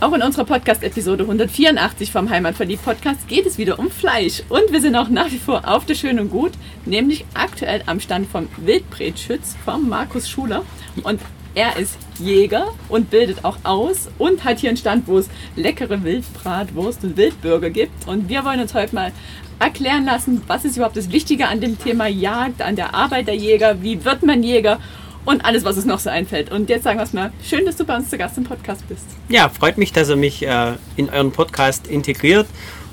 Auch in unserer Podcast-Episode 184 vom Heimatverliebt-Podcast geht es wieder um Fleisch. Und wir sind auch nach wie vor auf der Schön und Gut, nämlich aktuell am Stand vom Wildbretschütz vom Markus Schuler. Und er ist Jäger und bildet auch aus und hat hier einen Stand, wo es leckere Wildbratwurst und Wildburger gibt. Und wir wollen uns heute mal erklären lassen, was ist überhaupt das Wichtige an dem Thema Jagd, an der Arbeit der Jäger, wie wird man Jäger und alles, was es noch so einfällt. Und jetzt sagen wir es mal, schön, dass du bei uns zu Gast im Podcast bist. Ja, freut mich, dass ihr mich äh, in euren Podcast integriert.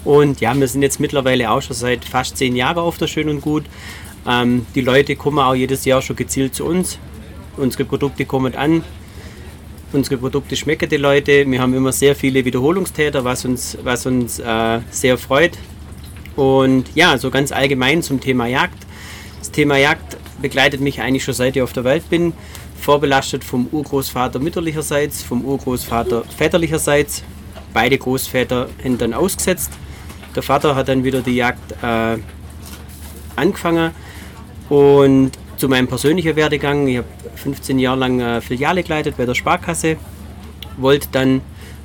Und ja, wir sind jetzt mittlerweile auch schon seit fast zehn Jahren auf der Schön und Gut. Ähm, die Leute kommen auch jedes Jahr schon gezielt zu uns. Unsere Produkte kommen an. Unsere Produkte schmecken die Leute. Wir haben immer sehr viele Wiederholungstäter, was uns, was uns äh, sehr freut. Und ja, so ganz allgemein zum Thema Jagd. Das Thema Jagd begleitet mich eigentlich schon seit ich auf der Welt bin. Vorbelastet vom Urgroßvater mütterlicherseits, vom Urgroßvater väterlicherseits. Beide Großväter haben dann ausgesetzt. Der Vater hat dann wieder die Jagd äh, angefangen. Und zu meinem persönlichen Werdegang, ich habe 15 Jahre lang äh, Filiale geleitet bei der Sparkasse, wollte dann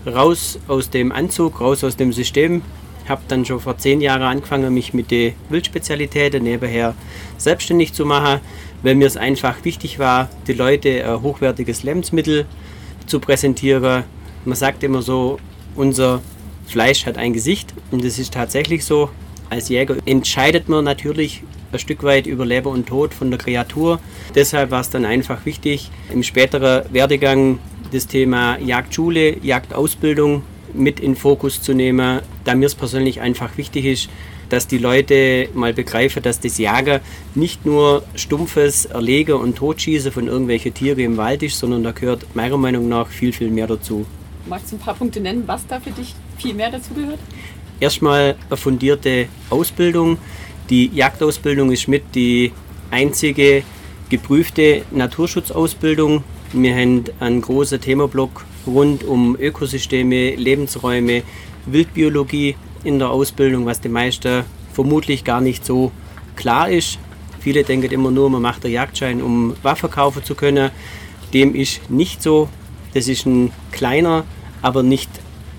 raus aus dem Anzug, raus aus dem System, habe dann schon vor zehn Jahren angefangen, mich mit den Wildspezialitäten nebenher selbstständig zu machen, weil mir es einfach wichtig war, die Leute ein hochwertiges Lebensmittel zu präsentieren. Man sagt immer so, unser Fleisch hat ein Gesicht und das ist tatsächlich so. Als Jäger entscheidet man natürlich ein Stück weit über Leben und Tod von der Kreatur. Deshalb war es dann einfach wichtig, im späteren Werdegang das Thema Jagdschule, Jagdausbildung mit in Fokus zu nehmen, da mir es persönlich einfach wichtig ist, dass die Leute mal begreifen, dass das Jagen nicht nur stumpfes Erlegen und Totschießen von irgendwelchen Tieren im Wald ist, sondern da gehört meiner Meinung nach viel, viel mehr dazu. Magst du ein paar Punkte nennen, was da für dich viel mehr dazu gehört? Erstmal eine fundierte Ausbildung. Die Jagdausbildung ist mit die einzige geprüfte Naturschutzausbildung. Wir haben einen großen Themablock rund um Ökosysteme, Lebensräume, Wildbiologie in der Ausbildung, was den meisten vermutlich gar nicht so klar ist. Viele denken immer nur, man macht den Jagdschein, um Waffen kaufen zu können. Dem ist nicht so. Das ist ein kleiner, aber nicht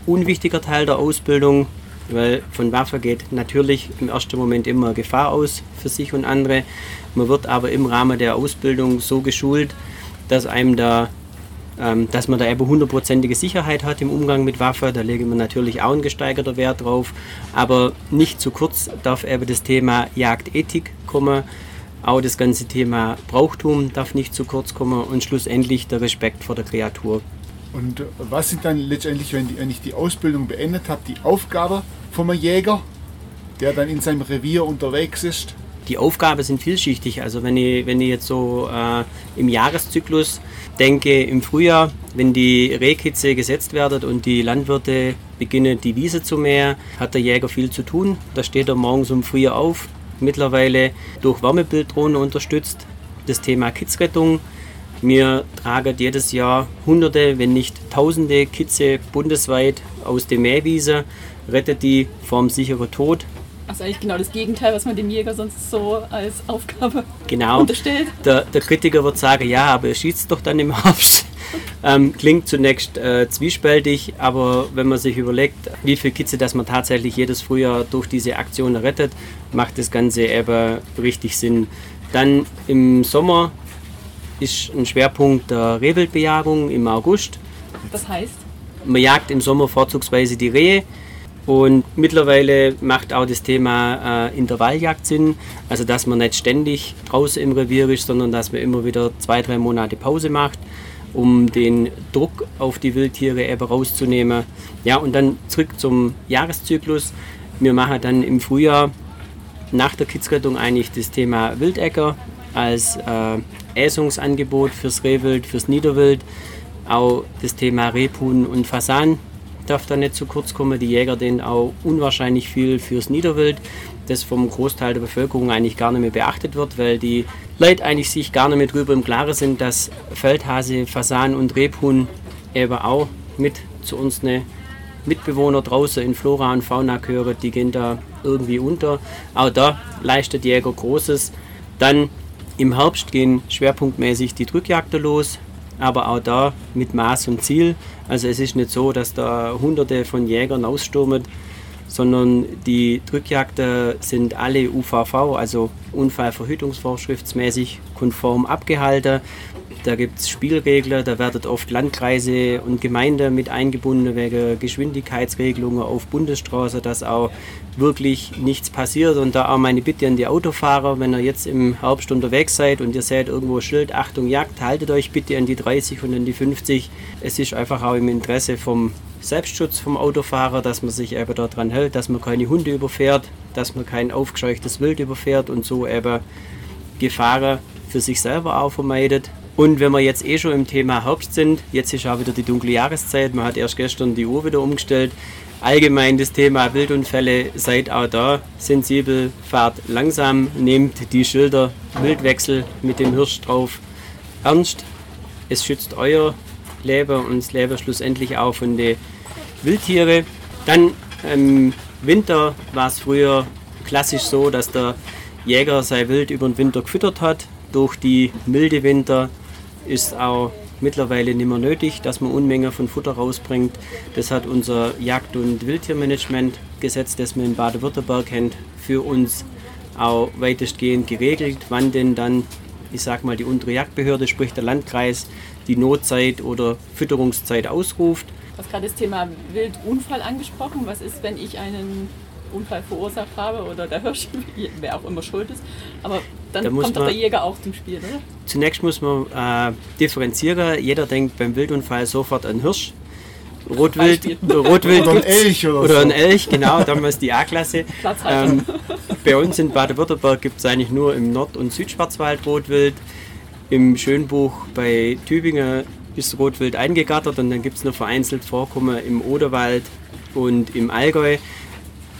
unwichtiger Teil der Ausbildung, weil von Waffen geht natürlich im ersten Moment immer Gefahr aus für sich und andere. Man wird aber im Rahmen der Ausbildung so geschult, dass einem da ähm, dass man da eben hundertprozentige Sicherheit hat im Umgang mit Waffen. Da legen wir natürlich auch einen gesteigerten Wert drauf. Aber nicht zu kurz darf eben das Thema Jagdethik kommen. Auch das ganze Thema Brauchtum darf nicht zu kurz kommen und schlussendlich der Respekt vor der Kreatur. Und was sind dann letztendlich, wenn, ich die Ausbildung beendet habe, die Aufgabe vom Jäger, der dann in seinem Revier unterwegs ist? Die Aufgaben sind vielschichtig. Also wenn ich, wenn ich jetzt so äh, im Jahreszyklus denke, im Frühjahr, wenn die Rehkitze gesetzt werden und die Landwirte beginnen, die Wiese zu mähen, hat der Jäger viel zu tun. Da steht er morgens um früh auf, mittlerweile durch Wärmebilddrohnen unterstützt. Das Thema Kitzrettung. Wir tragen jedes Jahr Hunderte, wenn nicht Tausende Kitze bundesweit aus der Mähwiese, rettet die vorm sicheren Tod also eigentlich genau das Gegenteil, was man dem Jäger sonst so als Aufgabe genau. unterstellt. Der, der Kritiker wird sagen, ja, aber er schießt doch dann im Herbst. Ähm, klingt zunächst äh, zwiespältig, aber wenn man sich überlegt, wie viel Kitze das man tatsächlich jedes Frühjahr durch diese Aktion rettet, macht das Ganze eben richtig Sinn. Dann im Sommer ist ein Schwerpunkt der Rehwildbejagung im August. Das heißt? Man jagt im Sommer vorzugsweise die Rehe und mittlerweile macht auch das Thema äh, Intervalljagd Sinn, also dass man nicht ständig draußen im Revier ist, sondern dass man immer wieder zwei, drei Monate Pause macht, um den Druck auf die Wildtiere eben rauszunehmen. Ja, und dann zurück zum Jahreszyklus. Wir machen dann im Frühjahr nach der Kitzrettung eigentlich das Thema Wildäcker als äh, Äsungsangebot fürs Rehwild, fürs Niederwild, auch das Thema Rebhuhn und Fasan darf da nicht zu kurz kommen. Die Jäger denen auch unwahrscheinlich viel fürs Niederwild, das vom Großteil der Bevölkerung eigentlich gar nicht mehr beachtet wird, weil die Leute eigentlich sich gar nicht mehr drüber im Klaren sind, dass Feldhase, Fasan und Rebhuhn eben auch mit zu uns eine Mitbewohner draußen in Flora und Fauna gehören, die gehen da irgendwie unter. Auch da leistet Jäger Großes. Dann im Herbst gehen schwerpunktmäßig die Drückjagden los, aber auch da mit Maß und Ziel. Also es ist nicht so, dass da hunderte von Jägern ausstürmen, sondern die Drückjagden sind alle UVV, also Unfallverhütungsvorschriftsmäßig konform abgehalten. Da gibt es Spielregeln, da werden oft Landkreise und Gemeinden mit eingebunden wegen Geschwindigkeitsregelungen auf Bundesstraße, dass auch wirklich nichts passiert. Und da auch meine Bitte an die Autofahrer, wenn ihr jetzt im Herbst unterwegs seid und ihr seht irgendwo Schild, Achtung Jagd, haltet euch bitte an die 30 und an die 50. Es ist einfach auch im Interesse vom Selbstschutz vom Autofahrer, dass man sich eben daran hält, dass man keine Hunde überfährt, dass man kein aufgescheuchtes Wild überfährt und so eben Gefahren für sich selber auch vermeidet. Und wenn wir jetzt eh schon im Thema Herbst sind, jetzt ist auch wieder die dunkle Jahreszeit, man hat erst gestern die Uhr wieder umgestellt. Allgemein das Thema Wildunfälle, seid auch da sensibel, fahrt langsam, nehmt die Schilder Wildwechsel mit dem Hirsch drauf ernst. Es schützt euer Leben und das Leben schlussendlich auch von den Wildtieren. Dann im Winter war es früher klassisch so, dass der Jäger sein Wild über den Winter gefüttert hat. Durch die milde Winter ist auch mittlerweile nicht mehr nötig, dass man Unmenge von Futter rausbringt. Das hat unser Jagd- und Wildtiermanagementgesetz, das man in Baden-Württemberg kennt, für uns auch weitestgehend geregelt, wann denn dann, ich sag mal, die untere Jagdbehörde, sprich der Landkreis, die Notzeit oder Fütterungszeit ausruft. Du hast gerade das Thema Wildunfall angesprochen. Was ist, wenn ich einen Unfall verursacht habe oder der Hirsch, wer auch immer schuld ist. Aber dann da kommt doch der Jäger auch zum Spiel, oder? Zunächst muss man äh, differenzieren. Jeder denkt beim Wildunfall sofort an Hirsch. Rotwild, Rotwild oder ein Elch oder, oder so. ein Elch, genau, damals die A-Klasse. Ähm, bei uns in Baden-Württemberg gibt es eigentlich nur im Nord- und Südschwarzwald Rotwild. Im Schönbuch bei Tübingen ist Rotwild eingegattert und dann gibt es noch vereinzelt Vorkommen im Oderwald und im Allgäu.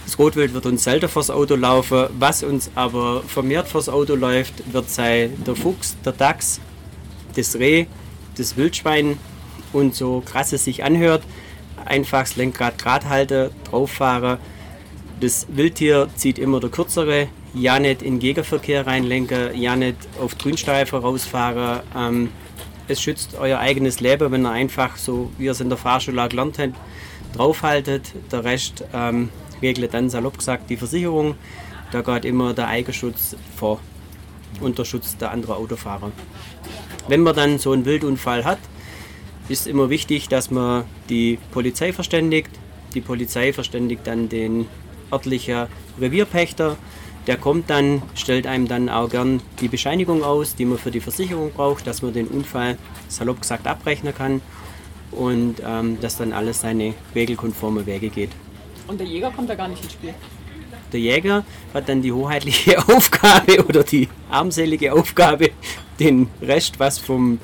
Das Rotwild wird uns selten vors Auto laufen. Was uns aber vermehrt vors Auto läuft, wird sein der Fuchs, der Dachs, das Reh, das Wildschwein und so krass es sich anhört. Einfach das Lenkrad gerade halten, drauffahren. Das Wildtier zieht immer der kürzere. Ja nicht in Gegenverkehr reinlenken, ja nicht auf Grünstreifen rausfahren. Ähm, es schützt euer eigenes Leben, wenn ihr einfach so, wie ihr es in der Fahrschule gelernt habt, draufhaltet. Der Rest ähm, regelt dann salopp gesagt die Versicherung. Da geht immer der Eigenschutz vor und der Schutz der anderen Autofahrer. Wenn man dann so einen Wildunfall hat, ist immer wichtig, dass man die Polizei verständigt. Die Polizei verständigt dann den örtlichen Revierpächter. Der kommt dann, stellt einem dann auch gern die Bescheinigung aus, die man für die Versicherung braucht, dass man den Unfall salopp gesagt abrechnen kann und ähm, dass dann alles seine regelkonforme Wege geht. Und der Jäger kommt da gar nicht ins Spiel. Der Jäger hat dann die hoheitliche Aufgabe oder die armselige Aufgabe, den Rest, was vom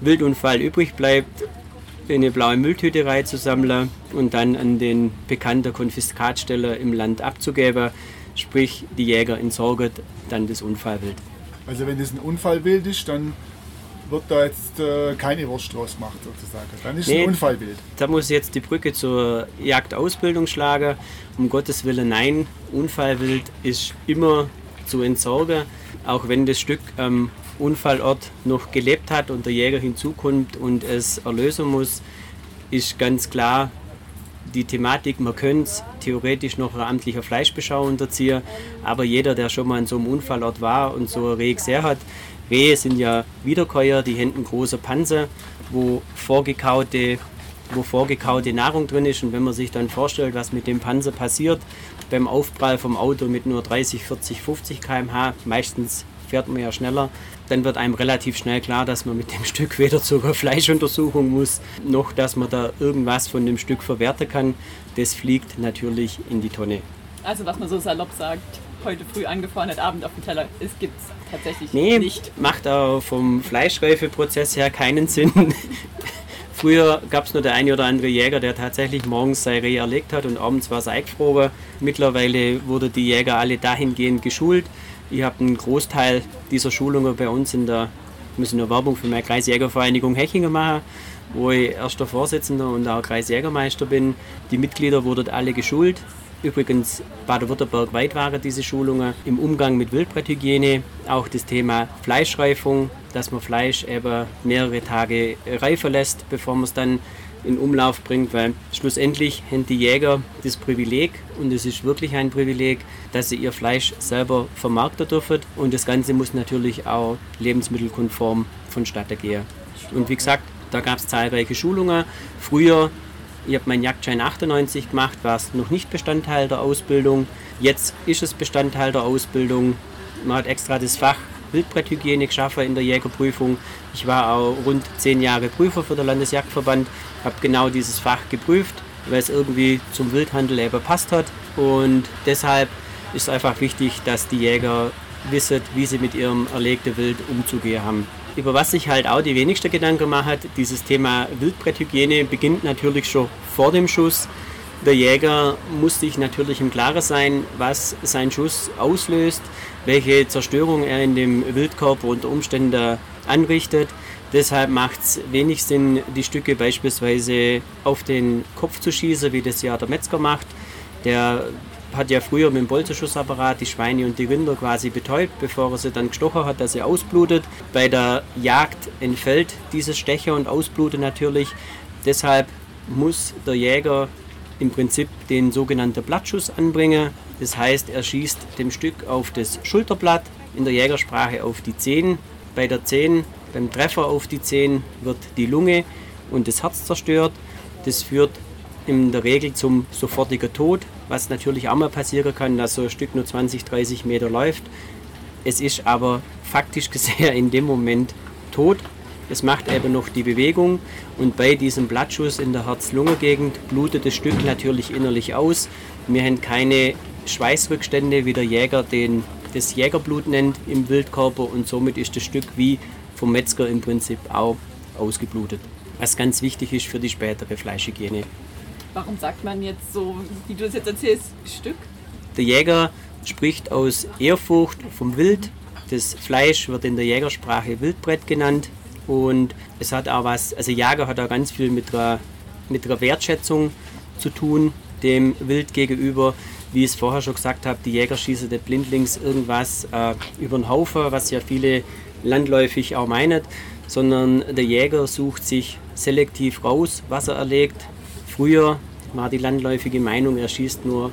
Wildunfall übrig bleibt, in eine blaue Mülltüte reinzusammeln und dann an den bekannten Konfiskatsteller im Land abzugeben. Sprich, die Jäger entsorgen dann das Unfallwild. Also wenn das ein Unfallwild ist, dann wird da jetzt äh, keine Wurst draus gemacht sozusagen. Dann ist nee, ein Unfallbild. Da muss jetzt die Brücke zur Jagdausbildung schlagen. Um Gottes Willen, nein, Unfallwild ist immer zu entsorgen, auch wenn das Stück am Unfallort noch gelebt hat und der Jäger hinzukommt und es erlösen muss, ist ganz klar die Thematik, man könnte es theoretisch noch ein amtlicher Fleischbeschau unterziehen, aber jeder, der schon mal an so einem Unfallort war und so ein Reh gesehen hat, Rehe sind ja Wiederkäuer, die händen große Panzer, wo vorgekaute, wo vorgekaute Nahrung drin ist. Und wenn man sich dann vorstellt, was mit dem Panzer passiert, beim Aufprall vom Auto mit nur 30, 40, 50 km/h, meistens fährt man ja schneller, dann wird einem relativ schnell klar, dass man mit dem Stück weder zur Fleischuntersuchung muss, noch dass man da irgendwas von dem Stück verwerten kann. Das fliegt natürlich in die Tonne. Also was man so salopp sagt, heute früh angefahren, hat Abend auf dem Teller, es gibt es tatsächlich nee, nicht. Macht auch vom Fleischreifeprozess her keinen Sinn. Früher gab es nur der eine oder andere Jäger, der tatsächlich morgens sein Reh erlegt hat und abends war es eingefroren. Mittlerweile wurde die Jäger alle dahingehend geschult. Ich habe einen Großteil dieser Schulungen bei uns in der, muss nur Werbung für meine Kreisjägervereinigung Hechingen machen, wo ich erster Vorsitzender und auch Kreisjägermeister bin. Die Mitglieder wurden alle geschult. Übrigens, Baden-Württemberg weit waren diese Schulungen im Umgang mit Wildbretthygiene, auch das Thema Fleischreifung, dass man Fleisch eben mehrere Tage reifen lässt, bevor man es dann in Umlauf bringt, weil schlussendlich haben die Jäger das Privileg, und es ist wirklich ein Privileg, dass sie ihr Fleisch selber vermarkten dürfen und das Ganze muss natürlich auch lebensmittelkonform vonstatten gehen. Und wie gesagt, da gab es zahlreiche Schulungen. Früher, ich habe meinen Jagdschein 98 gemacht, war es noch nicht Bestandteil der Ausbildung. Jetzt ist es Bestandteil der Ausbildung. Man hat extra das Fach Wildbretthygiene geschaffen in der Jägerprüfung. Ich war auch rund zehn Jahre Prüfer für den Landesjagdverband, habe genau dieses Fach geprüft, weil es irgendwie zum Wildhandel eben passt hat. Und deshalb ist es einfach wichtig, dass die Jäger wissen, wie sie mit ihrem erlegten Wild umzugehen haben. Über was sich halt auch die wenigste Gedanken macht, dieses Thema Wildbretthygiene beginnt natürlich schon vor dem Schuss. Der Jäger muss sich natürlich im Klaren sein, was sein Schuss auslöst, welche Zerstörung er in dem Wildkörper unter Umständen anrichtet. Deshalb macht es wenig Sinn, die Stücke beispielsweise auf den Kopf zu schießen, wie das ja der Metzger macht. Der hat ja früher mit dem Bolzenschussapparat die Schweine und die Rinder quasi betäubt, bevor er sie dann gestochen hat, dass sie ausblutet. Bei der Jagd entfällt dieses Stecher und Ausbluten natürlich. Deshalb muss der Jäger im Prinzip den sogenannten Blattschuss anbringen. Das heißt, er schießt dem Stück auf das Schulterblatt, in der Jägersprache auf die Zehen. Bei der Zehen, beim Treffer auf die Zehen, wird die Lunge und das Herz zerstört. Das führt in der Regel zum sofortigen Tod, was natürlich auch mal passieren kann, dass so ein Stück nur 20, 30 Meter läuft. Es ist aber faktisch gesehen in dem Moment tot es macht eben noch die Bewegung und bei diesem Blattschuss in der Herz-Lunge-Gegend blutet das Stück natürlich innerlich aus. Wir haben keine Schweißrückstände, wie der Jäger den, das Jägerblut nennt im Wildkörper und somit ist das Stück wie vom Metzger im Prinzip auch ausgeblutet. Was ganz wichtig ist für die spätere Fleischhygiene. Warum sagt man jetzt so, wie du es jetzt erzählst, Stück? Der Jäger spricht aus Ehrfurcht vom Wild. Das Fleisch wird in der Jägersprache Wildbrett genannt. Und es hat auch was, also Jager hat auch ganz viel mit der, mit der Wertschätzung zu tun, dem Wild gegenüber. Wie ich es vorher schon gesagt habe, die Jäger schießen nicht blindlings irgendwas äh, über den Haufen, was ja viele landläufig auch meinen, sondern der Jäger sucht sich selektiv raus, was er erlegt. Früher war die landläufige Meinung, er schießt nur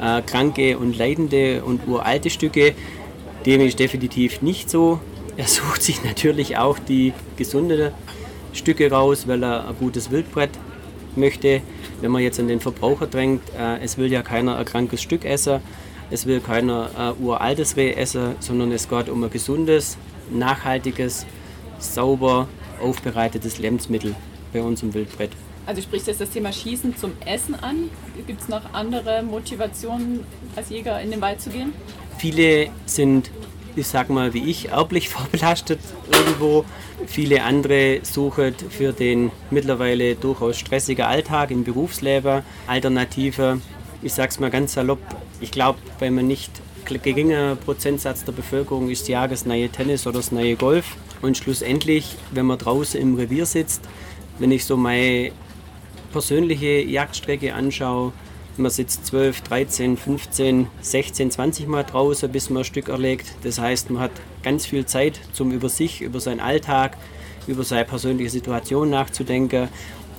äh, kranke und leidende und uralte Stücke. Dem ist definitiv nicht so. Er sucht sich natürlich auch die gesunden Stücke raus, weil er ein gutes Wildbrett möchte. Wenn man jetzt an den Verbraucher drängt, äh, es will ja keiner ein krankes Stück essen, es will keiner ein uraltes Reh essen, sondern es geht um ein gesundes, nachhaltiges, sauber aufbereitetes Lebensmittel bei uns im Wildbrett. Also sprichst du jetzt das Thema Schießen zum Essen an? Gibt es noch andere Motivationen, als Jäger in den Wald zu gehen? Viele sind ich sag mal, wie ich, erblich vorbelastet irgendwo. Viele andere suchen für den mittlerweile durchaus stressigen Alltag im Berufsleben Alternative. Ich sag's mal ganz salopp, ich glaube, wenn man nicht geringer Prozentsatz der Bevölkerung ist ja das neue Tennis oder das neue Golf. Und schlussendlich, wenn man draußen im Revier sitzt, wenn ich so meine persönliche Jagdstrecke anschaue, man sitzt 12, 13, 15, 16, 20 Mal draußen, bis man ein Stück erlegt. Das heißt, man hat ganz viel Zeit, zum über sich, über seinen Alltag, über seine persönliche Situation nachzudenken.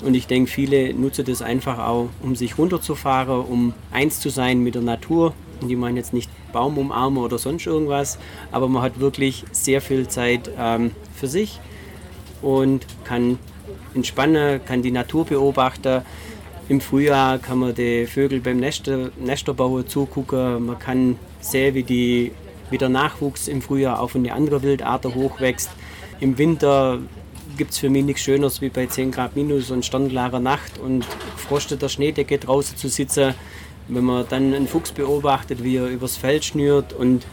Und ich denke, viele nutzen das einfach auch, um sich runterzufahren, um eins zu sein mit der Natur. Und die meinen jetzt nicht Baum umarmen oder sonst irgendwas, aber man hat wirklich sehr viel Zeit ähm, für sich und kann entspannen, kann die Natur beobachten im Frühjahr kann man den Vögeln beim Nester, Nesterbauen zugucken. Man kann sehen, wie, die, wie der Nachwuchs im Frühjahr auch von den anderen Wildarten hochwächst. Im Winter gibt es für mich nichts Schöneres, wie bei 10 Grad minus und sternklarer Nacht und frosteter Schneedecke draußen zu sitzen. Wenn man dann einen Fuchs beobachtet, wie er übers Feld schnürt und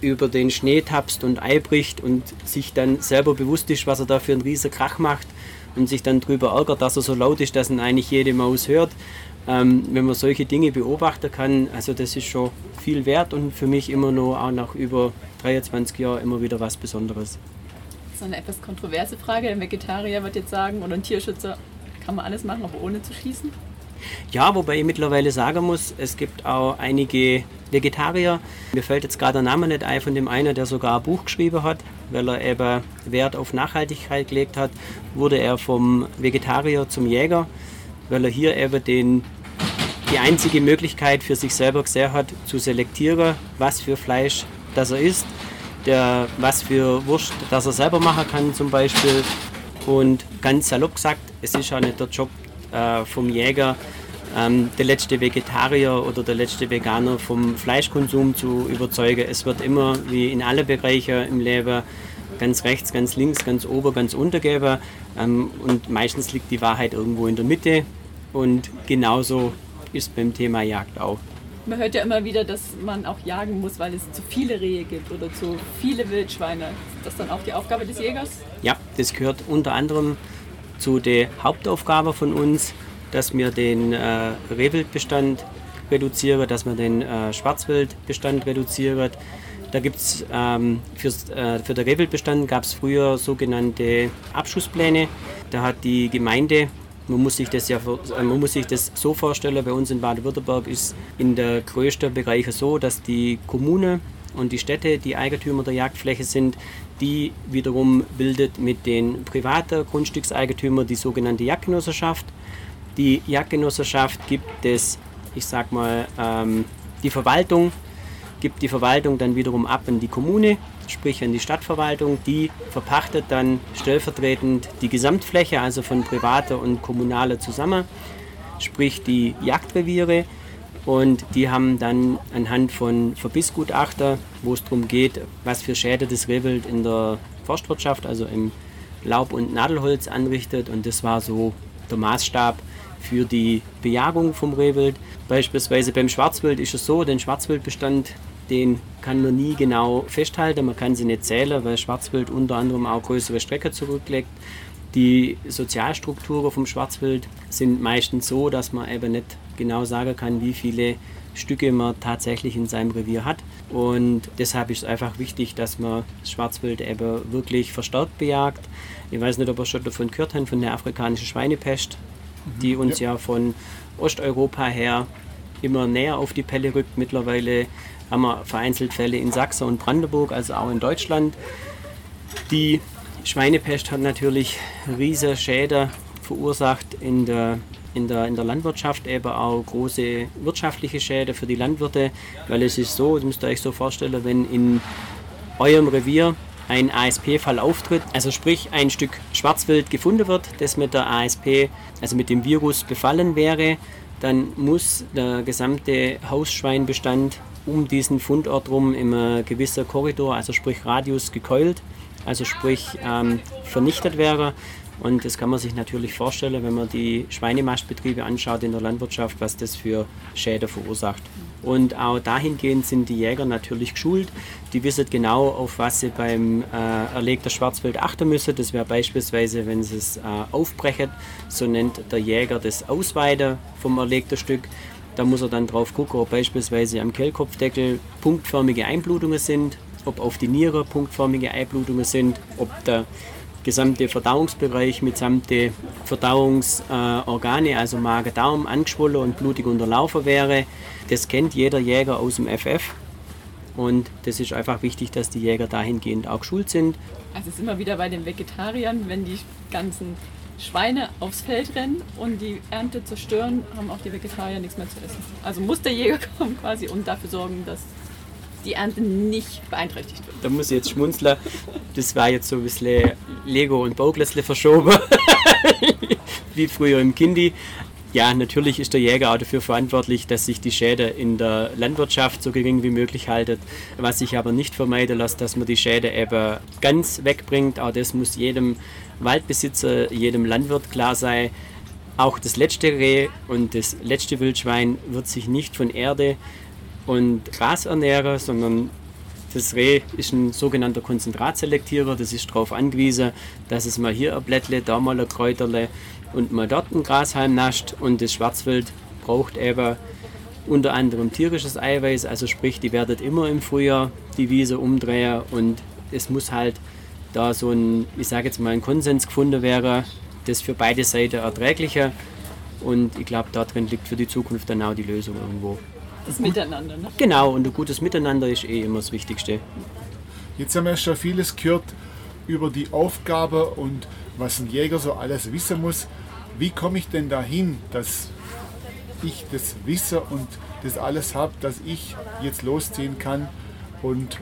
über den Schnee tapst und Ei bricht und sich dann selber bewusst ist, was er da für einen riesen Krach macht und sich dann darüber ärgert, dass er so laut ist, dass ihn eigentlich jede Maus hört. Ähm, wenn man solche Dinge beobachten kann, also das ist schon viel wert und für mich immer noch auch nach über 23 Jahren immer wieder was Besonderes. Das ist eine etwas kontroverse Frage. Ein Vegetarier wird jetzt sagen oder ein Tierschützer kann man alles machen, aber ohne zu schießen. Ja, wobei ich mittlerweile sagen muss, es gibt auch einige Vegetarier. Mir fällt jetzt gerade der Name nicht ein von dem einen, der sogar ein Buch geschrieben hat, weil er eben Wert auf Nachhaltigkeit gelegt hat, wurde er vom Vegetarier zum Jäger, weil er hier eben den, die einzige Möglichkeit für sich selber gesehen hat, zu selektieren, was für Fleisch das er isst, der, was für Wurst das er selber machen kann zum Beispiel. Und ganz salopp gesagt, es ist auch nicht der Job äh, vom Jäger, ähm, der letzte Vegetarier oder der letzte Veganer vom Fleischkonsum zu überzeugen. Es wird immer, wie in allen Bereichen im Leben, ganz rechts, ganz links, ganz oben, ganz unten geben. Ähm, und meistens liegt die Wahrheit irgendwo in der Mitte. Und genauso ist beim Thema Jagd auch. Man hört ja immer wieder, dass man auch jagen muss, weil es zu viele Rehe gibt oder zu viele Wildschweine. Ist das dann auch die Aufgabe des Jägers? Ja, das gehört unter anderem zu der Hauptaufgabe von uns, dass wir den äh, Rehwildbestand reduzieren, dass wir den äh, Schwarzwildbestand reduzieren. Da gibt es ähm, äh, für den Rehwildbestand gab es früher sogenannte Abschusspläne. Da hat die Gemeinde man muss sich das ja äh, man muss sich das so vorstellen, bei uns in Baden-Württemberg ist in der größten Bereiche so, dass die Kommune und die Städte die Eigentümer der Jagdfläche sind, die wiederum bildet mit den privaten Grundstückseigentümern die sogenannte Jagdgenossenschaft. Die Jagdgenossenschaft gibt es, ich sag mal, ähm, die Verwaltung, gibt die Verwaltung dann wiederum ab an die Kommune, sprich an die Stadtverwaltung. Die verpachtet dann stellvertretend die Gesamtfläche, also von privater und kommunaler zusammen, sprich die Jagdreviere. Und die haben dann anhand von Verbissgutachter, wo es darum geht, was für Schäden das Rehwild in der Forstwirtschaft, also im Laub- und Nadelholz anrichtet. Und das war so der Maßstab für die Bejagung vom Rehwild. Beispielsweise beim Schwarzwild ist es so, den Schwarzwildbestand, den kann man nie genau festhalten, man kann sie nicht zählen, weil Schwarzwild unter anderem auch größere Strecken zurücklegt. Die Sozialstrukturen vom Schwarzwild sind meistens so, dass man eben nicht genau sagen kann, wie viele Stücke man tatsächlich in seinem Revier hat. Und deshalb ist es einfach wichtig, dass man das Schwarzwild eben wirklich verstärkt bejagt. Ich weiß nicht, ob ihr schon davon gehört habt, von der afrikanischen Schweinepest, die uns ja. ja von Osteuropa her immer näher auf die Pelle rückt. Mittlerweile haben wir vereinzelt Fälle in Sachsen und Brandenburg, also auch in Deutschland. Die Schweinepest hat natürlich riesige Schäden verursacht in der, in, der, in der Landwirtschaft, eben auch große wirtschaftliche Schäden für die Landwirte, weil es ist so, das müsst ihr euch so vorstellen, wenn in eurem Revier ein ASP-Fall auftritt, also sprich ein Stück Schwarzwild gefunden wird, das mit der ASP, also mit dem Virus befallen wäre, dann muss der gesamte Hausschweinbestand um diesen Fundort rum im gewisser Korridor, also sprich Radius gekeult, also sprich ähm, vernichtet wäre. Und das kann man sich natürlich vorstellen, wenn man die Schweinemastbetriebe anschaut in der Landwirtschaft, was das für Schäden verursacht. Und auch dahingehend sind die Jäger natürlich geschult. Die wissen genau, auf was sie beim äh, Erleg der Schwarzwild achten müssen. Das wäre beispielsweise, wenn sie es äh, aufbrechen, so nennt der Jäger das Ausweiden vom erlegten Stück. Da muss er dann drauf gucken, ob beispielsweise am Kehlkopfdeckel punktförmige Einblutungen sind, ob auf die Niere punktförmige Einblutungen sind, ob der gesamte Verdauungsbereich mitsamt Verdauungsorgane, äh, also Magen-Darm, angeschwollen und blutig unterlaufen wäre. Das kennt jeder Jäger aus dem FF. Und das ist einfach wichtig, dass die Jäger dahingehend auch geschult sind. Also es ist immer wieder bei den Vegetariern, wenn die ganzen Schweine aufs Feld rennen und die Ernte zerstören, haben auch die Vegetarier nichts mehr zu essen. Also muss der Jäger kommen quasi und dafür sorgen, dass die Ernte nicht beeinträchtigt wird. Da muss ich jetzt schmunzeln. Das war jetzt so ein bisschen Lego und Baugläsle verschoben. Wie früher im Kindi. Ja, natürlich ist der Jäger auch dafür verantwortlich, dass sich die Schäden in der Landwirtschaft so gering wie möglich halten. Was sich aber nicht vermeiden lässt, dass man die Schäden eben ganz wegbringt. Auch das muss jedem Waldbesitzer, jedem Landwirt klar sein. Auch das letzte Reh und das letzte Wildschwein wird sich nicht von Erde und Gras ernähren, sondern Das Reh ist ein sogenannter Konzentratselektierer. Das ist darauf angewiesen, dass es mal hier ein Blättle, da mal ein Kräuterle und mal dort ein Grashalm nascht. Und das Schwarzwild braucht eben unter anderem tierisches Eiweiß. Also sprich, die werdet immer im Frühjahr die Wiese umdrehen. Und es muss halt da so ein, ich sage jetzt mal, ein Konsens gefunden werden, das für beide Seiten erträglicher. Und ich glaube, darin liegt für die Zukunft dann auch die Lösung irgendwo. Das Miteinander, ne? Genau, und ein gutes Miteinander ist eh immer das Wichtigste. Jetzt haben wir schon vieles gehört über die Aufgabe und was ein Jäger so alles wissen muss. Wie komme ich denn dahin, dass ich das wisse und das alles habe, dass ich jetzt losziehen kann und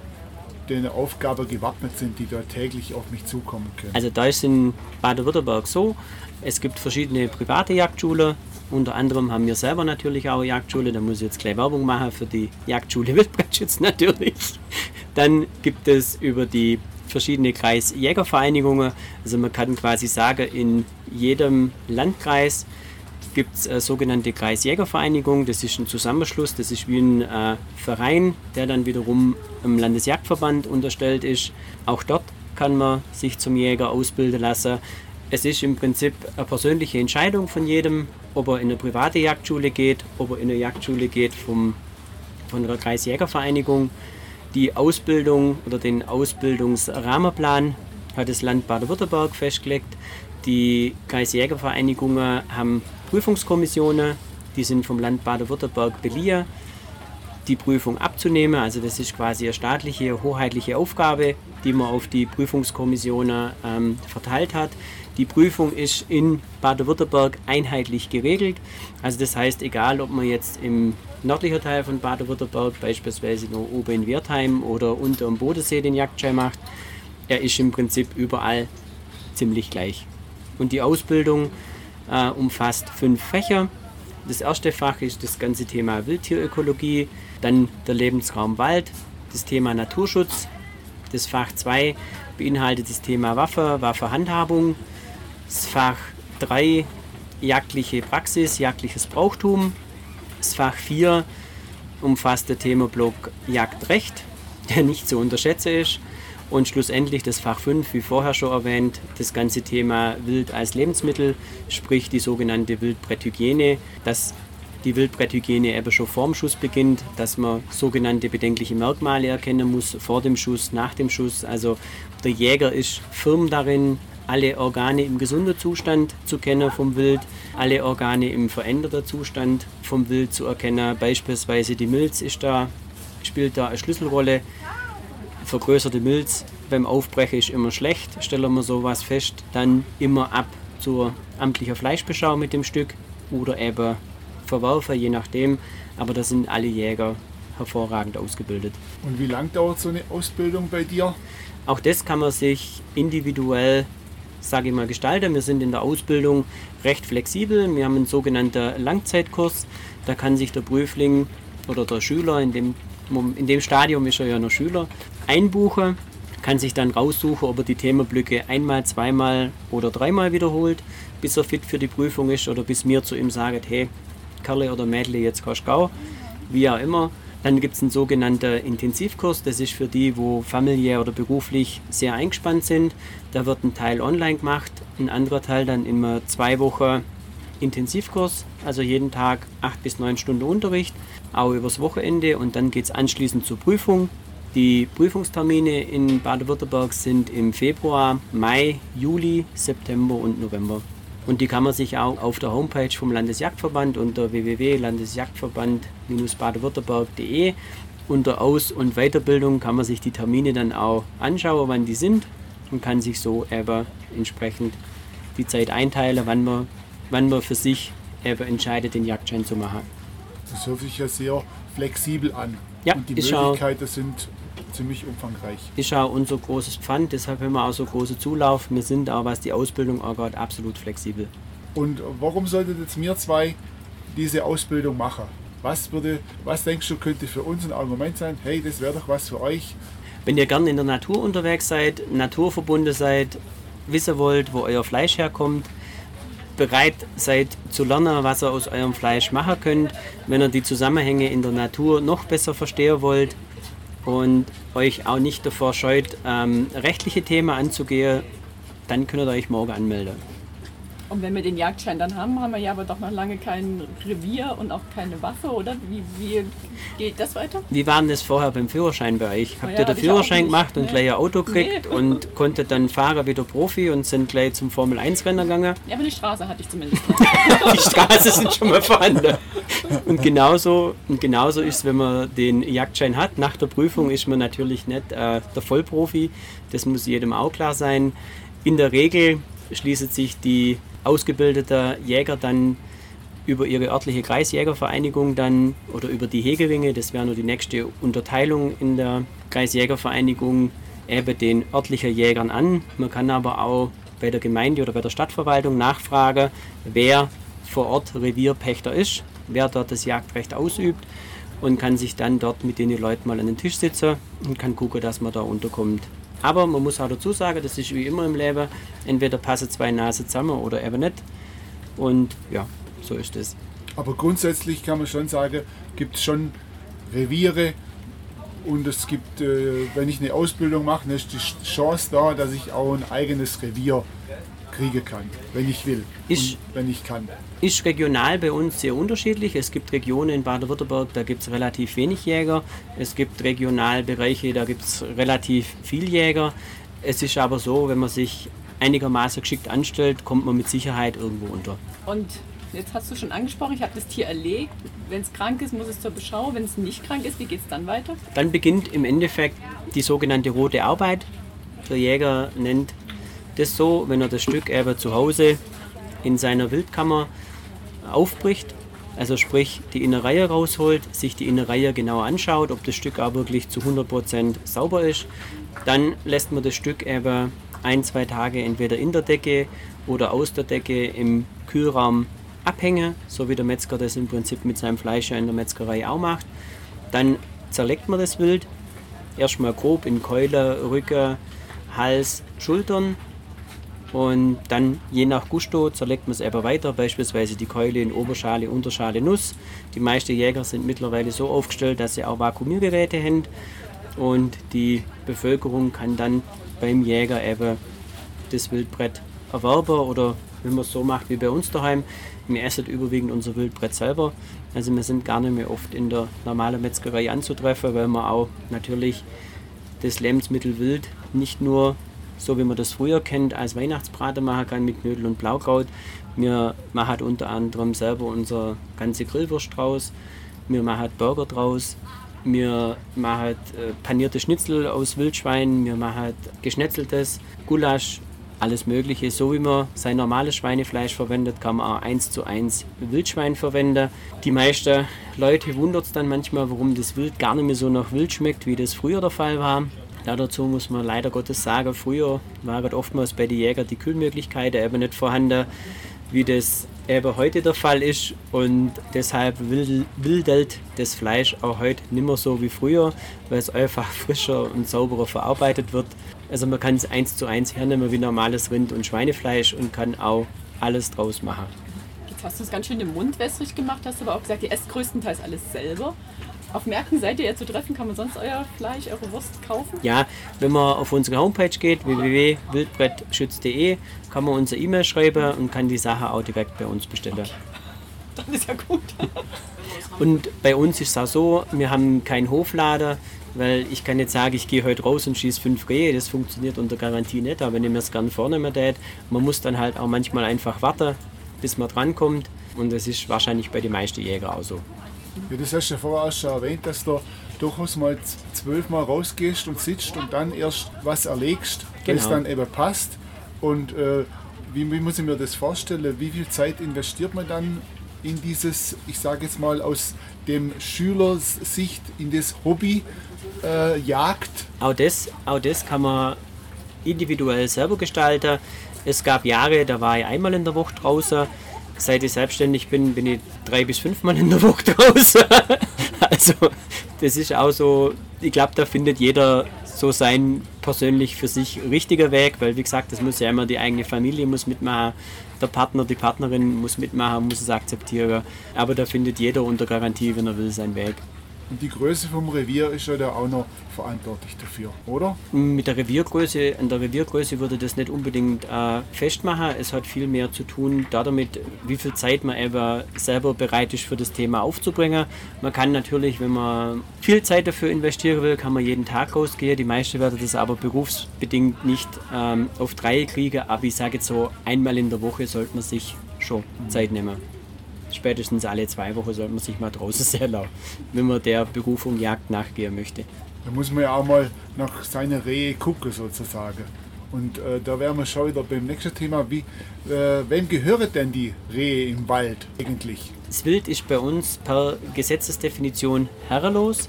der Aufgabe gewappnet sind, die da täglich auf mich zukommen können? Also da ist in Baden-Württemberg so, es gibt verschiedene private Jagdschulen. Unter anderem haben wir selber natürlich auch eine Jagdschule. Da muss ich jetzt gleich Werbung machen für die Jagdschule Wildbrandschutz natürlich. Dann gibt es über die verschiedene Kreisjägervereinigungen. Also man kann quasi sagen, in jedem Landkreis gibt es eine sogenannte Kreisjägervereinigung. Das ist ein Zusammenschluss, das ist wie ein äh, Verein, der dann wiederum im Landesjagdverband unterstellt ist. Auch dort kann man sich zum Jäger ausbilden lassen. Es ist im Prinzip eine persönliche Entscheidung von jedem, ob er in eine private Jagdschule geht, ob er in eine Jagdschule geht vom, von der Kreisjägervereinigung. Die Ausbildung oder den Ausbildungsrahmenplan hat das Land Baden-Württemberg festgelegt. Die Kreisjägervereinigungen haben Prüfungskommissionen, die sind vom Land Baden-Württemberg beliehen, die Prüfung abzunehmen. Also das ist quasi eine staatliche, hoheitliche Aufgabe, die man auf die Prüfungskommissionen ähm, verteilt hat. Die Prüfung ist in Baden-Württemberg einheitlich geregelt. Also das heißt, egal ob man jetzt im nördlichen Teil von Baden-Württemberg, beispielsweise nur oben in Wertheim oder unter dem Bodensee den Jagdschein macht, er ist im Prinzip überall ziemlich gleich. Und die Ausbildung äh, umfasst fünf Fächer. Das erste Fach ist das ganze Thema Wildtierökologie, dann der Lebensraum Wald, das Thema Naturschutz. Das Fach 2 beinhaltet das Thema Waffe, Waffehandhabung, das Fach 3 jagdliche Praxis, jagdliches Brauchtum. Das Fach 4 umfasst der Themablock Jagdrecht, der nicht zu unterschätzen ist. Und schlussendlich das Fach 5, wie vorher schon erwähnt, das ganze Thema Wild als Lebensmittel, sprich die sogenannte Wildbretthygiene, dass die Wildbretthygiene eben schon vorm Schuss beginnt, dass man sogenannte bedenkliche Merkmale erkennen muss, vor dem Schuss, nach dem Schuss. Also der Jäger ist firm darin, alle Organe im gesunden Zustand zu kennen vom Wild, alle Organe im veränderten Zustand vom Wild zu erkennen. Beispielsweise die Milz ist da, spielt da eine Schlüsselrolle. Vergrößerte Milz beim Aufbrechen ist immer schlecht, stellen wir sowas fest. Dann immer ab zur amtlichen Fleischbeschau mit dem Stück oder eben verwerfen, je nachdem. Aber da sind alle Jäger hervorragend ausgebildet. Und wie lange dauert so eine Ausbildung bei dir? Auch das kann man sich individuell sage ich mal, gestalten. Wir sind in der Ausbildung recht flexibel. Wir haben einen sogenannten Langzeitkurs. Da kann sich der Prüfling oder der Schüler, in dem, in dem Stadium ist er ja noch Schüler, einbuchen, kann sich dann raussuchen, ob er die Themenblöcke einmal, zweimal oder dreimal wiederholt, bis er fit für die Prüfung ist oder bis mir zu ihm sagt, hey, Kerle oder Mädle, jetzt kannst du wie auch immer. Dann gibt es einen sogenannten Intensivkurs, das ist für die, wo familiär oder beruflich sehr eingespannt sind. Da wird ein Teil online gemacht, ein anderer Teil dann immer zwei Wochen Intensivkurs, also jeden Tag acht bis neun Stunden Unterricht, auch übers Wochenende und dann geht es anschließend zur Prüfung. Die Prüfungstermine in Baden-Württemberg sind im Februar, Mai, Juli, September und November. Und die kann man sich auch auf der Homepage vom Landesjagdverband unter www.landesjagdverband-baden-württemberg.de unter Aus- und Weiterbildung kann man sich die Termine dann auch anschauen, wann die sind und kann sich so eben entsprechend die Zeit einteilen, wann man, wann man für sich eben entscheidet, den Jagdschein zu machen. Das hört sich ja sehr flexibel an. Ja, und die Möglichkeiten sind ziemlich umfangreich. Ist auch unser großes Pfand, deshalb haben wir auch so große Zulauf. Wir sind auch, was die Ausbildung angeht, absolut flexibel. Und warum solltet jetzt wir zwei diese Ausbildung machen? Was, würde, was denkst du, könnte für uns ein Argument sein? Hey, das wäre doch was für euch. Wenn ihr gerne in der Natur unterwegs seid, naturverbunden seid, wissen wollt, wo euer Fleisch herkommt, bereit seid zu lernen, was ihr aus eurem Fleisch machen könnt, wenn ihr die Zusammenhänge in der Natur noch besser verstehen wollt, und euch auch nicht davor scheut, ähm, rechtliche Themen anzugehen, dann könnt ihr euch morgen anmelden. Und wenn wir den Jagdschein dann haben, haben wir ja aber doch noch lange kein Revier und auch keine Waffe, oder? Wie, wie geht das weiter? Wie war denn das vorher beim Führerschein bei euch? Habt ja, ihr den Führerschein gemacht und Nee. gleich ein Auto gekriegt Nee. und konntet dann fahren wie der Profi und sind gleich zum Formel 1 Rennen gegangen? Ja, aber die Straße hatte ich zumindest. Die Straße sind schon mal vorhanden. Und genauso, und genauso ist es, wenn man den Jagdschein hat. Nach der Prüfung ist man natürlich nicht äh, der Vollprofi. Das muss jedem auch klar sein. In der Regel schließt sich die ausgebildete Jäger dann über ihre örtliche Kreisjägervereinigung dann oder über die Hegeringe, das wäre nur die nächste Unterteilung in der Kreisjägervereinigung, eben den örtlichen Jägern an. Man kann aber auch bei der Gemeinde oder bei der Stadtverwaltung nachfragen, wer vor Ort Revierpächter ist, wer dort das Jagdrecht ausübt und kann sich dann dort mit den Leuten mal an den Tisch sitzen und kann gucken, dass man da unterkommt. Aber man muss auch dazu sagen, das ist wie immer im Leben, entweder passen zwei Nasen zusammen oder eben nicht. Und ja, so ist es. Aber grundsätzlich kann man schon sagen, gibt es schon Reviere und es gibt, äh, wenn ich eine Ausbildung mache, ist die Chance da, dass ich auch ein eigenes Revier kriegen kann, wenn ich will und wenn ich kann. Ist regional bei uns sehr unterschiedlich. Es gibt Regionen in Baden-Württemberg, da gibt es relativ wenig Jäger. Es gibt Regionalbereiche, da gibt es relativ viel Jäger. Es ist aber so, wenn man sich einigermaßen geschickt anstellt, kommt man mit Sicherheit irgendwo unter. Und jetzt hast du schon angesprochen, ich habe das Tier erlegt. Wenn es krank ist, muss es zur Beschau. Wenn es nicht krank ist, wie geht es dann weiter? Dann beginnt im Endeffekt die sogenannte rote Arbeit. Der Jäger nennt das so, wenn er das Stück eben zu Hause in seiner Wildkammer aufbricht, also sprich die Innereie rausholt, sich die Innereie genau anschaut, ob das Stück auch wirklich zu 100% sauber ist. Dann lässt man das Stück eben ein, zwei Tage entweder in der Decke oder aus der Decke im Kühlraum abhängen, so wie der Metzger das im Prinzip mit seinem Fleisch in der Metzgerei auch macht. Dann zerlegt man das Wild, erstmal grob in Keule, Rücken, Hals, Schultern und dann je nach Gusto zerlegt man es eben weiter, beispielsweise die Keule in Oberschale, Unterschale, Nuss. Die meisten Jäger sind mittlerweile so aufgestellt, dass sie auch Vakuumiergeräte haben und die Bevölkerung kann dann beim Jäger eben das Wildbrett erwerben oder wenn man es so macht wie bei uns daheim, wir essen überwiegend unser Wildbrett selber. Also wir sind gar nicht mehr oft in der normalen Metzgerei anzutreffen, weil man auch natürlich das Lebensmittel Wild nicht nur so wie man das früher kennt, als Weihnachtsbraten machen kann mit Knödel und Blaukraut. Wir machen unter anderem selber unser ganze Grillwurst draus. Wir machen Burger draus. Wir machen äh, panierte Schnitzel aus Wildschwein. Wir machen geschnetzeltes Gulasch, alles Mögliche. So wie man sein normales Schweinefleisch verwendet, kann man auch eins zu eins Wildschwein verwenden. Die meisten Leute wundert es dann manchmal, warum das Wild gar nicht mehr so nach Wild schmeckt, wie das früher der Fall war. Ja, dazu muss man leider Gottes sagen, früher waren oftmals bei den Jägern die Kühlmöglichkeiten eben nicht vorhanden, wie das eben heute der Fall ist. Und deshalb wil- wildelt das Fleisch auch heute nicht mehr so wie früher, weil es einfach frischer und sauberer verarbeitet wird. Also man kann es eins zu eins hernehmen wie normales Rind- und Schweinefleisch und kann auch alles draus machen. Jetzt hast du es ganz schön im Mund wässrig gemacht, hast aber auch gesagt, ihr esst größtenteils alles selber. Auf Märkten seid ihr ja zu treffen, kann man sonst euer Fleisch, eure Wurst kaufen? Ja, wenn man auf unsere Homepage geht, www.wildbrettschütz.de, kann man unsere E-Mail schreiben und kann die Sache auch direkt bei uns bestellen. Dann ist ja gut. Und bei uns ist es auch so, wir haben keinen Hoflader, weil ich kann jetzt sagen, ich gehe heute raus und schieße fünf Rehe, das funktioniert unter Garantie nicht, aber wenn ich mir es gerne vornehmen tät, man muss dann halt auch manchmal einfach warten, bis man drankommt und das ist wahrscheinlich bei den meisten Jäger auch so. Ja, das hast du ja vorher auch schon erwähnt, dass du durchaus mal zwölfmal rausgehst und sitzt und dann erst was erlegst, wenn es Genau. dann eben passt. Und äh, wie, wie muss ich mir das vorstellen? Wie viel Zeit investiert man dann in dieses, ich sage jetzt mal aus dem Schülersicht, in das Hobby äh, Jagd? Auch das, auch das kann man individuell selber gestalten. Es gab Jahre, da war ich einmal in der Woche draußen. Seit ich selbstständig bin, bin ich drei bis fünfmal in der Woche draußen. Also das ist auch so, ich glaube, da findet jeder so sein persönlich für sich richtiger Weg, weil wie gesagt, das muss ja immer die eigene Familie muss mitmachen, der Partner, die Partnerin muss mitmachen, muss es akzeptieren. Aber da findet jeder unter Garantie, wenn er will, seinen Weg. Und die Größe vom Revier ist ja da auch noch verantwortlich dafür, oder? Mit der Reviergröße, an der Reviergröße würde das nicht unbedingt äh, festmachen. Es hat viel mehr zu tun damit, wie viel Zeit man eben selber bereit ist für das Thema aufzubringen. Man kann natürlich, wenn man viel Zeit dafür investieren will, kann man jeden Tag rausgehen. Die meisten werden das aber berufsbedingt nicht ähm, auf drei kriegen. Aber ich sage jetzt so, einmal in der Woche sollte man sich schon Zeit nehmen spätestens alle zwei Wochen sollte man sich mal draußen sehen wenn man der Berufung Jagd nachgehen möchte. Da muss man ja auch mal nach seiner Rehe gucken sozusagen. Und äh, da wären wir schon wieder beim nächsten Thema. Wie, äh, wem gehören denn die Rehe im Wald eigentlich? Das Wild ist bei uns per Gesetzesdefinition herrenlos.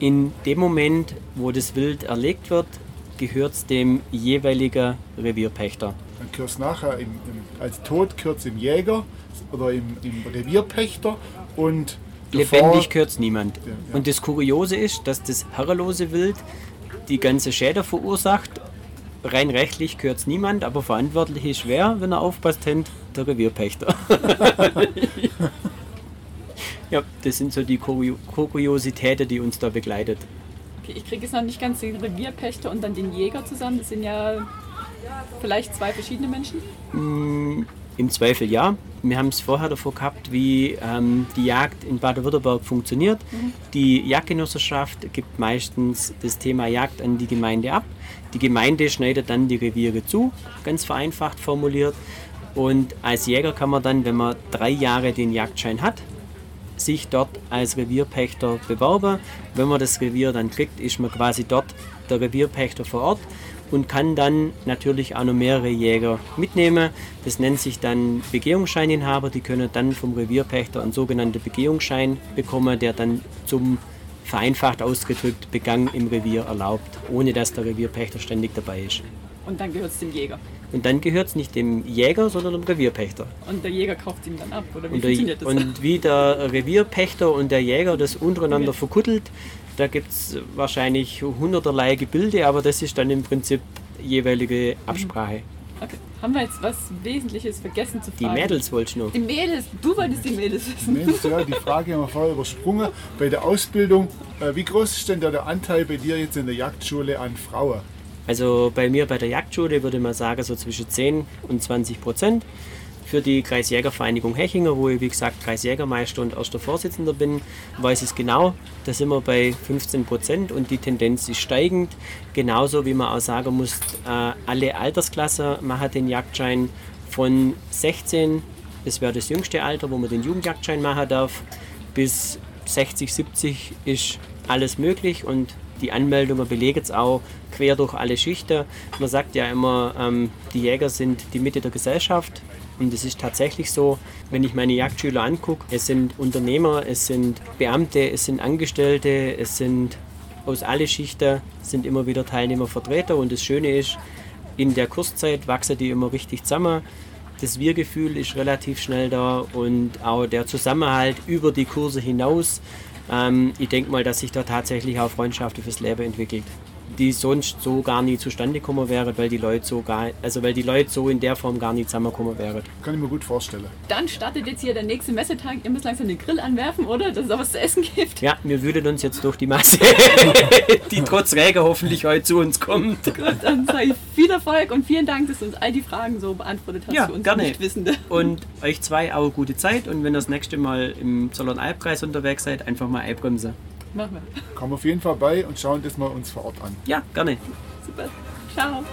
In dem Moment, wo das Wild erlegt wird, gehört es dem jeweiligen Revierpächter. Dann gehört es nachher im, im, als Tod gehört im Jäger oder im, im Revierpächter und lebendig gehört es niemand. Ja, ja. Und das Kuriose ist, dass das herrenlose Wild die ganze Schäden verursacht. Rein rechtlich gehört es niemand, aber verantwortlich ist wer, wenn er aufpasst, der Revierpächter. ja, das sind so die Kuriositäten, die uns da begleitet. Okay, ich kriege jetzt noch nicht ganz den Revierpächter und dann den Jäger zusammen. Das sind ja vielleicht zwei verschiedene Menschen. Mm, Im Zweifel ja wir haben es vorher davor gehabt, wie ähm, die Jagd in Baden-Württemberg funktioniert. Mhm. Die Jagdgenossenschaft gibt meistens das Thema Jagd an die Gemeinde ab. Die Gemeinde schneidet dann die Reviere zu, ganz vereinfacht formuliert. Und als Jäger kann man dann, wenn man drei Jahre den Jagdschein hat, sich dort als Revierpächter bewerben. Wenn man das Revier dann kriegt, ist man quasi dort der Revierpächter vor Ort und kann dann natürlich auch noch mehrere Jäger mitnehmen. Das nennt sich dann Begehungsscheininhaber. Die können dann vom Revierpächter einen sogenannten Begehungsschein bekommen, der dann zum vereinfacht ausgedrückt Begang im Revier erlaubt, ohne dass der Revierpächter ständig dabei ist. Und dann gehört es dem Jäger. Und dann gehört es nicht dem Jäger, sondern dem Revierpächter. Und der Jäger kauft ihn dann ab, oder wie und funktioniert das? Und wie der Revierpächter und der Jäger das untereinander verkuttelt, da gibt es wahrscheinlich hunderterlei Gebilde, aber das ist dann im Prinzip jeweilige Absprache. Okay. Haben wir jetzt was Wesentliches vergessen zu fragen? Die Mädels wollte ich noch. Die Mädels, du wolltest die Mädels wissen. Die Mädels, ja, die Frage haben wir vorher übersprungen. Bei der Ausbildung, äh, wie groß ist denn da der Anteil bei dir jetzt in der Jagdschule an Frauen? Also bei mir bei der Jagdschule würde man sagen so zwischen 10 und 20 Prozent für die Kreisjägervereinigung Hechinger, wo ich wie gesagt Kreisjägermeister und erster Vorsitzender bin, weiß es genau. Da sind wir bei 15 Prozent und die Tendenz ist steigend. Genauso wie man auch sagen muss, äh, alle Altersklassen machen den Jagdschein von 16, das wäre das jüngste Alter, wo man den Jugendjagdschein machen darf, bis 60, 70 ist alles möglich und die Anmeldungen belegen es auch quer durch alle Schichten. Man sagt ja immer, ähm, die Jäger sind die Mitte der Gesellschaft. Und es ist tatsächlich so, wenn ich meine Jagdschüler angucke, es sind Unternehmer, es sind Beamte, es sind Angestellte, es sind aus allen Schichten sind immer wieder Teilnehmer Vertreter und das Schöne ist, in der Kurszeit wachsen die immer richtig zusammen. Das Wir-Gefühl ist relativ schnell da und auch der Zusammenhalt über die Kurse hinaus. Ähm, ich denke mal, dass sich da tatsächlich auch Freundschaften fürs Leben entwickelt die sonst so gar nie zustande gekommen wäre, weil die Leute so gar, also weil die Leute so in der Form gar nie zusammengekommen wären. Kann ich mir gut vorstellen. Dann startet jetzt hier der nächste Messetag. Ihr müsst langsam den Grill anwerfen, oder? Dass es auch was zu essen gibt. Ja, wir wühlen uns jetzt durch die Masse, die trotz Regen hoffentlich heute zu uns kommt. Gut, dann sage ich viel Erfolg und vielen Dank, dass du uns all die Fragen so beantwortet hast ja, für uns gerne. Nichtwissende. Und euch zwei auch gute Zeit und wenn ihr das nächste Mal im Zollern-Albkreis unterwegs seid, einfach mal einbremsen. Machen wir. Kommen auf jeden Fall bei und schauen das mal uns vor Ort an. Ja, gerne. Super. Ciao.